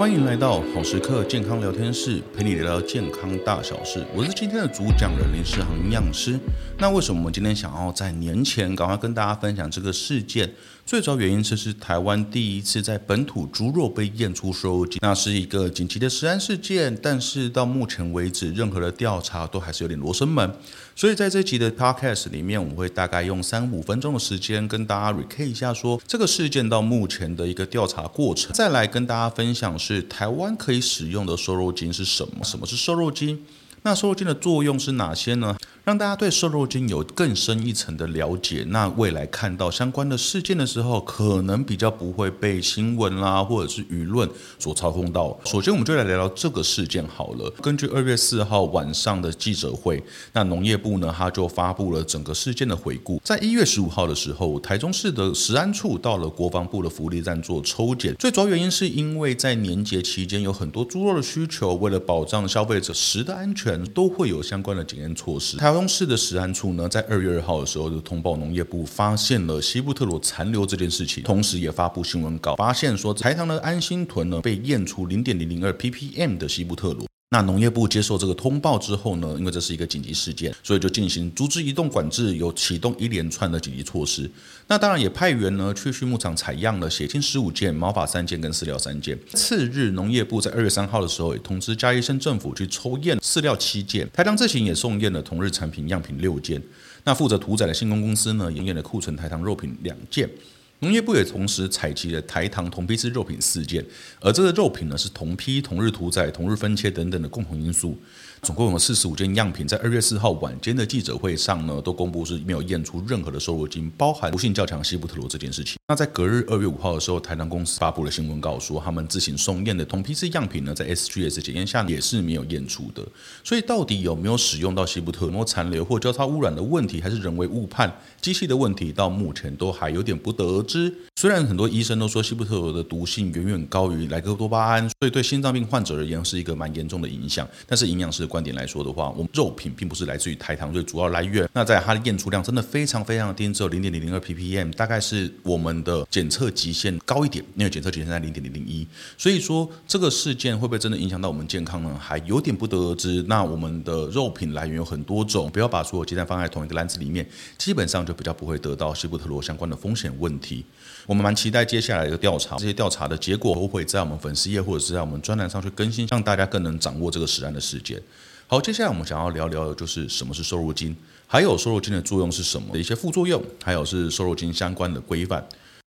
欢迎来到好时刻健康聊天室，陪你聊聊健康大小事。我是今天的主讲人林世航营养师。那为什么我们今天想要在年前赶快跟大家分享这个事件？最主要原因是是台湾第一次在本土猪肉被验出瘦肉精，那是一个紧急的食安事件。但是到目前为止，任何的调查都还是有点罗生门。所以在这集的 podcast 里面，我会大概用三五分钟的时间跟大家 recap 一下，说这个事件到目前的一个调查过程，再来跟大家分享是台湾可以使用的瘦肉精是什么？什么是瘦肉精？那瘦肉精的作用是哪些呢？让大家对瘦肉精有更深一层的了解，那未来看到相关的事件的时候，可能比较不会被新闻啦或者是舆论所操控到。首先，我们就来聊聊这个事件好了。根据二月四号晚上的记者会，那农业部呢，他就发布了整个事件的回顾。在一月十五号的时候，台中市的食安处到了国防部的福利站做抽检，最主要原因是因为在年节期间有很多猪肉的需求，为了保障消费者食的安全，都会有相关的检验措施。台中市的食安处呢，在二月二号的时候就通报农业部发现了西布特罗残留这件事情，同时也发布新闻稿，发现说台糖的安心屯呢被验出零点零零二 ppm 的西布特罗。那农业部接受这个通报之后呢，因为这是一个紧急事件，所以就进行猪只移动管制，有启动一连串的紧急措施。那当然也派员呢去畜牧场采样了血清十五件、毛发三件跟饲料三件。次日，农业部在二月三号的时候也通知嘉义县政府去抽验饲料七件，台糖自行也送验了同日产品样品六件。那负责屠宰的信工公司呢，也验了库存台糖肉品两件。农业部也同时采集了台糖同批次肉品四件，而这个肉品呢是同批、同日屠宰、同日分切等等的共同因素。总共有四十五件样品，在二月四号晚间的记者会上呢，都公布是没有验出任何的瘦肉精，包含毒性较强西布特罗这件事情。那在隔日二月五号的时候，台糖公司发布了新闻稿说，他们自行送验的同批次样品呢，在 SGS 检验下也是没有验出的。所以到底有没有使用到西布特罗残留或交叉污染的问题，还是人为误判机器的问题，到目前都还有点不得而知。虽然很多医生都说西布特罗的毒性远远高于莱克多巴胺，所以对心脏病患者而言是一个蛮严重的影响，但是营养师。观点来说的话，我们肉品并不是来自于台糖最主要来源。那在它的验出量真的非常非常低，只有零点零零二 ppm，大概是我们的检测极限高一点，因为检测极限在零点零零一。所以说这个事件会不会真的影响到我们健康呢？还有点不得而知。那我们的肉品来源有很多种，不要把所有鸡蛋放在同一个篮子里面，基本上就比较不会得到西布特罗相关的风险问题。我们蛮期待接下来的调查，这些调查的结果都会在我们粉丝页或者是在我们专栏上去更新，让大家更能掌握这个实案的事件。好，接下来我们想要聊聊的就是什么是瘦肉精，还有瘦肉精的作用是什么的一些副作用，还有是瘦肉精相关的规范。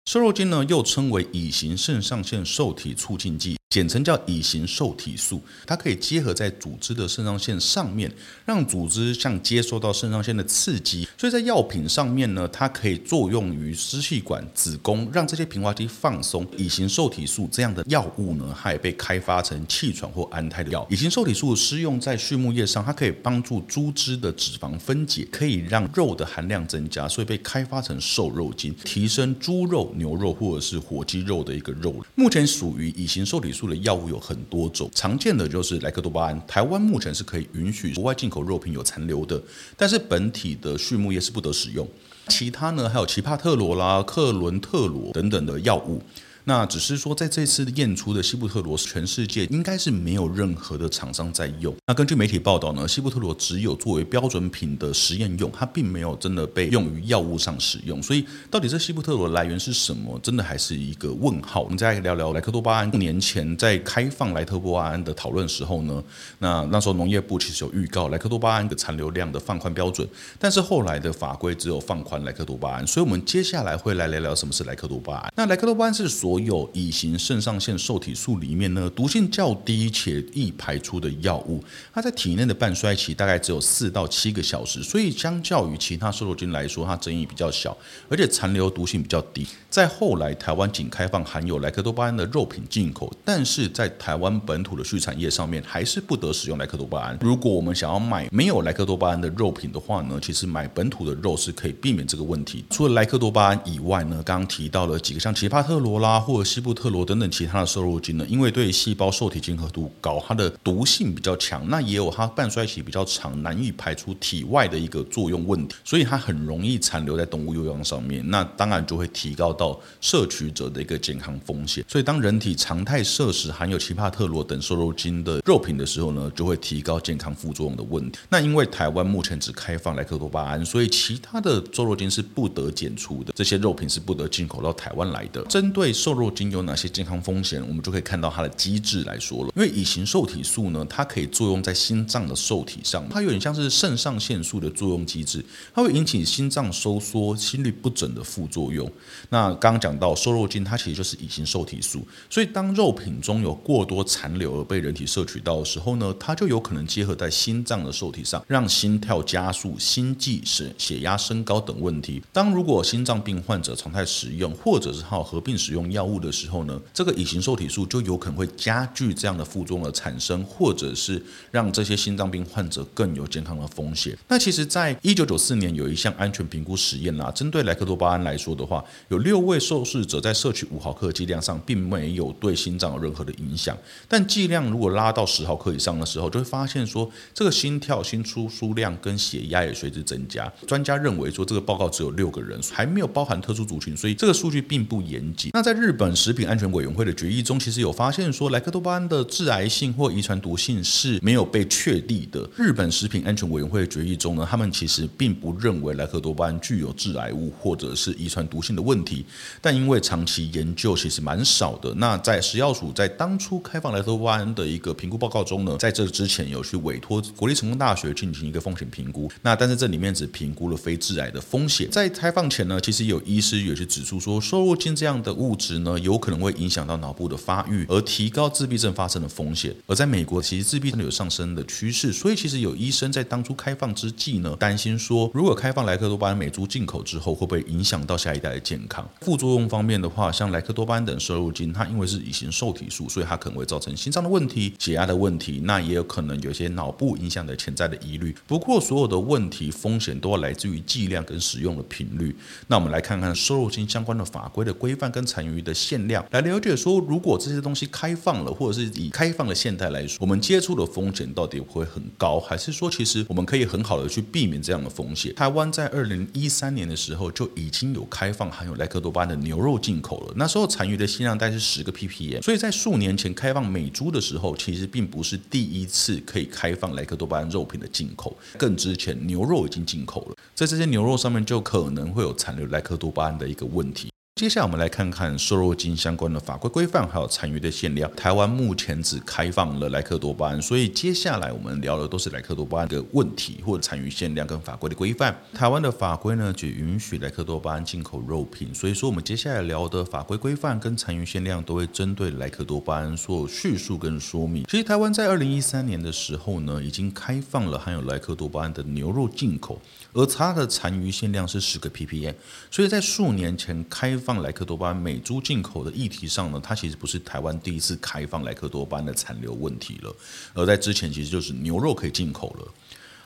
瘦肉精呢，又称为乙型肾上腺受体促进剂。简称叫乙型受体素，它可以结合在组织的肾上腺上面，让组织像接收到肾上腺的刺激。所以在药品上面呢，它可以作用于支气管、子宫，让这些平滑肌放松。乙型受体素这样的药物呢，它也被开发成气喘或安胎的药。乙型受体素施用在畜牧业上，它可以帮助猪只的脂肪分解，可以让肉的含量增加，所以被开发成瘦肉精，提升猪肉、牛肉或者是火鸡肉的一个肉。目前属于乙型受体素。的药物有很多种，常见的就是莱克多巴胺。台湾目前是可以允许国外进口肉品有残留的，但是本体的畜牧业是不得使用。其他呢，还有奇帕特罗啦、克伦特罗等等的药物。那只是说，在这次验出的西布特罗，全世界应该是没有任何的厂商在用。那根据媒体报道呢，西布特罗只有作为标准品的实验用，它并没有真的被用于药物上使用。所以，到底这西布特罗的来源是什么，真的还是一个问号。我们再来聊聊莱克多巴胺。年前在开放莱克多巴胺的讨论时候呢，那那时候农业部其实有预告莱克多巴胺的残留量的放宽标准，但是后来的法规只有放宽莱克多巴胺。所以，我们接下来会来聊聊什么是莱克多巴胺。那莱克多巴胺是所有乙型肾上腺受体素里面呢，毒性较低且易排出的药物，它在体内的半衰期大概只有四到七个小时，所以相较于其他瘦肉精来说，它争议比较小，而且残留毒性比较低。在后来台湾仅开放含有莱克多巴胺的肉品进口，但是在台湾本土的畜产业上面还是不得使用莱克多巴胺。如果我们想要买没有莱克多巴胺的肉品的话呢，其实买本土的肉是可以避免这个问题。除了莱克多巴胺以外呢，刚刚提到了几个像奇帕特罗啦。或者西布特罗等等其他的瘦肉精呢，因为对细胞受体亲和度高，它的毒性比较强，那也有它半衰期比较长，难以排出体外的一个作用问题，所以它很容易残留在动物幼样上面。那当然就会提高到摄取者的一个健康风险。所以当人体常态摄食含有奇帕特罗等瘦肉精的肉品的时候呢，就会提高健康副作用的问题。那因为台湾目前只开放莱克多巴胺，所以其他的瘦肉精是不得检出的，这些肉品是不得进口到台湾来的。针对瘦瘦肉精有哪些健康风险，我们就可以看到它的机制来说了。因为乙型受体素呢，它可以作用在心脏的受体上，它有点像是肾上腺素的作用机制，它会引起心脏收缩、心律不整的副作用。那刚刚讲到瘦肉精，它其实就是乙型受体素，所以当肉品中有过多残留而被人体摄取到的时候呢，它就有可能结合在心脏的受体上，让心跳加速、心悸、血血压升高等问题。当如果心脏病患者常态使用，或者是还有合并使用药药物的时候呢，这个乙型受体素就有可能会加剧这样的副作用的产生，或者是让这些心脏病患者更有健康的风险。那其实，在一九九四年有一项安全评估实验啦，针对莱克多巴胺来说的话，有六位受试者在摄取五毫克剂量上，并没有对心脏有任何的影响。但剂量如果拉到十毫克以上的时候，就会发现说，这个心跳、心出输量跟血压也随之增加。专家认为说，这个报告只有六个人，还没有包含特殊族群，所以这个数据并不严谨。那在日日本食品安全委员会的决议中，其实有发现说，莱克多巴胺的致癌性或遗传毒性是没有被确立的。日本食品安全委员会决议中呢，他们其实并不认为莱克多巴胺具有致癌物或者是遗传毒性的问题。但因为长期研究其实蛮少的，那在食药署在当初开放莱克多巴胺的一个评估报告中呢，在这之前有去委托国立成功大学进行一个风险评估。那但是这里面只评估了非致癌的风险。在开放前呢，其实有医师也是指出说，瘦肉精这样的物质呢，有可能会影响到脑部的发育，而提高自闭症发生的风险。而在美国，其实自闭症有上升的趋势，所以其实有医生在当初开放之际呢，担心说，如果开放莱克多巴胺美猪进口之后，会不会影响到下一代的健康？副作用方面的话，像莱克多巴胺等瘦肉精，它因为是乙型受体素，所以它可能会造成心脏的问题、血压的问题，那也有可能有些脑部影响的潜在的疑虑。不过，所有的问题风险都要来自于剂量跟使用的频率。那我们来看看瘦肉精相关的法规的规范跟残余的的限量，来了解说，如果这些东西开放了，或者是以开放的现态来说，我们接触的风险到底会很高，还是说其实我们可以很好的去避免这样的风险？台湾在二零一三年的时候就已经有开放含有莱克多巴胺的牛肉进口了，那时候残余的限量带是十个 ppm，所以在数年前开放美猪的时候，其实并不是第一次可以开放莱克多巴胺肉品的进口，更之前牛肉已经进口了，在这些牛肉上面就可能会有残留莱克多巴胺的一个问题。接下来我们来看看瘦肉精相关的法规规范，还有残余的限量。台湾目前只开放了莱克多巴胺，所以接下来我们聊的都是莱克多巴胺的问题或者残余限量跟法规的规范。台湾的法规呢，只允许莱克多巴胺进口肉品，所以说我们接下来聊的法规规范跟残余限量都会针对莱克多巴胺做叙述跟说明。其实台湾在二零一三年的时候呢，已经开放了含有莱克多巴胺的牛肉进口，而它的残余限量是十个 ppm，所以在数年前开放。放莱克多巴胺美猪进口的议题上呢，它其实不是台湾第一次开放莱克多巴胺的残留问题了，而在之前其实就是牛肉可以进口了。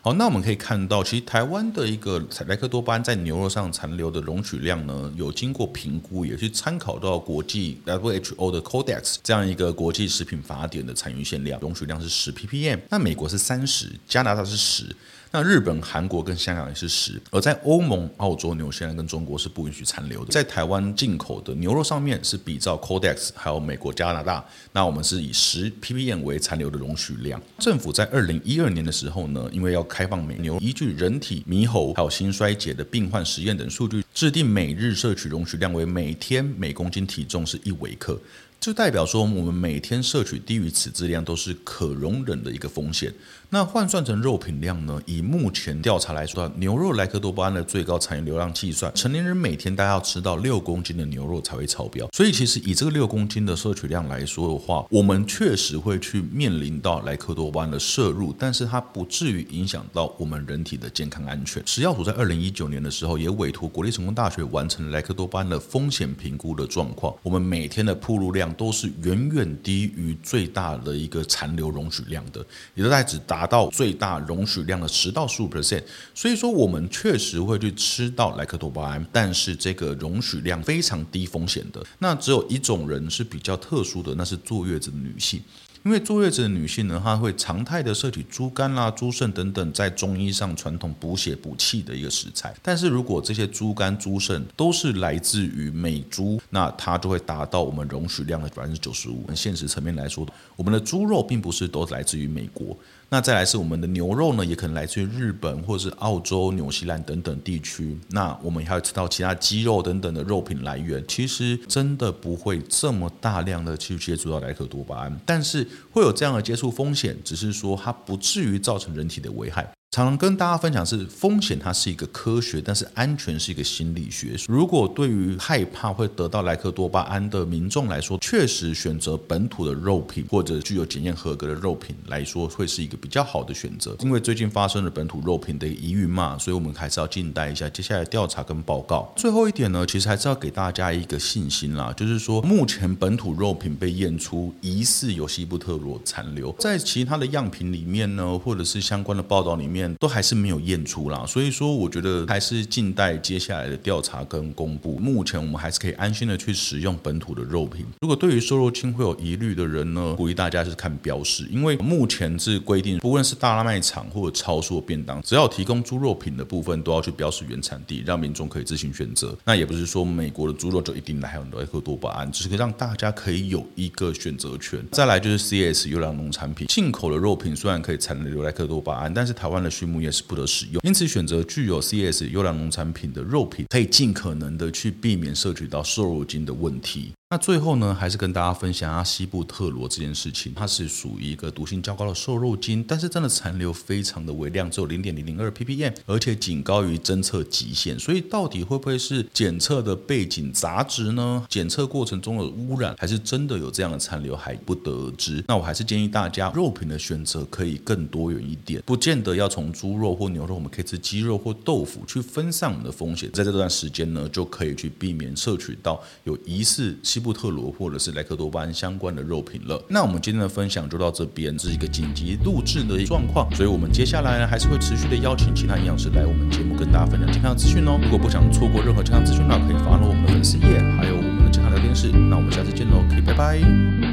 好，那我们可以看到，其实台湾的一个莱克多巴胺在牛肉上残留的容许量呢，有经过评估，也是参考到国际 WHO 的 Codex 这样一个国际食品法典的残余限量容许量是十 ppm，那美国是三十，加拿大是十。那日本、韩国跟香港也是十，而在欧盟、澳洲、纽西兰跟中国是不允许残留的。在台湾进口的牛肉上面是比照 Codex，还有美国、加拿大，那我们是以十 ppm 为残留的容许量。政府在二零一二年的时候呢，因为要开放美牛，依据人体猕猴还有心衰竭的病患实验等数据，制定每日摄取容许量为每天每公斤体重是一微克。这代表说，我们每天摄取低于此质量都是可容忍的一个风险。那换算成肉品量呢？以目前调查来说，牛肉莱克多巴胺的最高残余流量计算，成年人每天大概要吃到六公斤的牛肉才会超标。所以，其实以这个六公斤的摄取量来说的话，我们确实会去面临到莱克多巴胺的摄入，但是它不至于影响到我们人体的健康安全。食药署在二零一九年的时候，也委托国立成功大学完成莱克多巴胺的风险评估的状况，我们每天的暴露量。都是远远低于最大的一个残留容许量的，也都在只达达到最大容许量的十到十五 percent。所以说，我们确实会去吃到莱克多巴胺，但是这个容许量非常低风险的。那只有一种人是比较特殊的，那是坐月子的女性。因为坐月子的女性呢，她会常态的摄取猪肝啦、猪肾等等，在中医上传统补血补气的一个食材。但是如果这些猪肝、猪肾都是来自于美猪，那它就会达到我们容许量的百分之九十五。现实层面来说，我们的猪肉并不是都来自于美国。那再来是我们的牛肉呢，也可能来自于日本或者是澳洲、纽西兰等等地区。那我们还要吃到其他鸡肉等等的肉品来源，其实真的不会这么大量的去接触到莱克多巴胺，但是会有这样的接触风险，只是说它不至于造成人体的危害。常常跟大家分享是风险，它是一个科学，但是安全是一个心理学。如果对于害怕会得到莱克多巴胺的民众来说，确实选择本土的肉品或者具有检验合格的肉品来说，会是一个比较好的选择。因为最近发生了本土肉品的疑云嘛，所以我们还是要静待一下接下来调查跟报告。最后一点呢，其实还是要给大家一个信心啦，就是说目前本土肉品被验出疑似有西布特罗残留，在其他的样品里面呢，或者是相关的报道里面。都还是没有验出啦，所以说我觉得还是静待接下来的调查跟公布。目前我们还是可以安心的去食用本土的肉品。如果对于瘦肉精会有疑虑的人呢，鼓励大家是看标示，因为目前是规定，不论是大卖场或者超市便当，只要提供猪肉品的部分，都要去标示原产地，让民众可以自行选择。那也不是说美国的猪肉就一定含有莱克多巴胺，只是可以让大家可以有一个选择权。再来就是 CS 优良农产品，进口的肉品虽然可以残留莱克多巴胺，但是台湾的畜牧业是不得使用，因此选择具有 CS 优良农产品的肉品，可以尽可能的去避免摄取到瘦肉精的问题。那最后呢，还是跟大家分享一下西部特罗这件事情。它是属于一个毒性较高的瘦肉精，但是真的残留非常的微量，只有零点零零二 ppm，而且仅高于侦测极限。所以到底会不会是检测的背景杂质呢？检测过程中的污染，还是真的有这样的残留，还不得而知。那我还是建议大家，肉品的选择可以更多元一点，不见得要从猪肉或牛肉，我们可以吃鸡肉或豆腐去分散我们的风险。在这段时间呢，就可以去避免摄取到有疑似西布特罗或者是莱克多巴胺相关的肉品了。那我们今天的分享就到这边，这是一个紧急录制的状况，所以我们接下来呢还是会持续的邀请其他营养师来我们节目跟大家分享健康资讯哦。如果不想错过任何健康资讯呢，可以 follow 我们的粉丝页，还有我们的健康聊天室。那我们下次见喽，可以拜拜。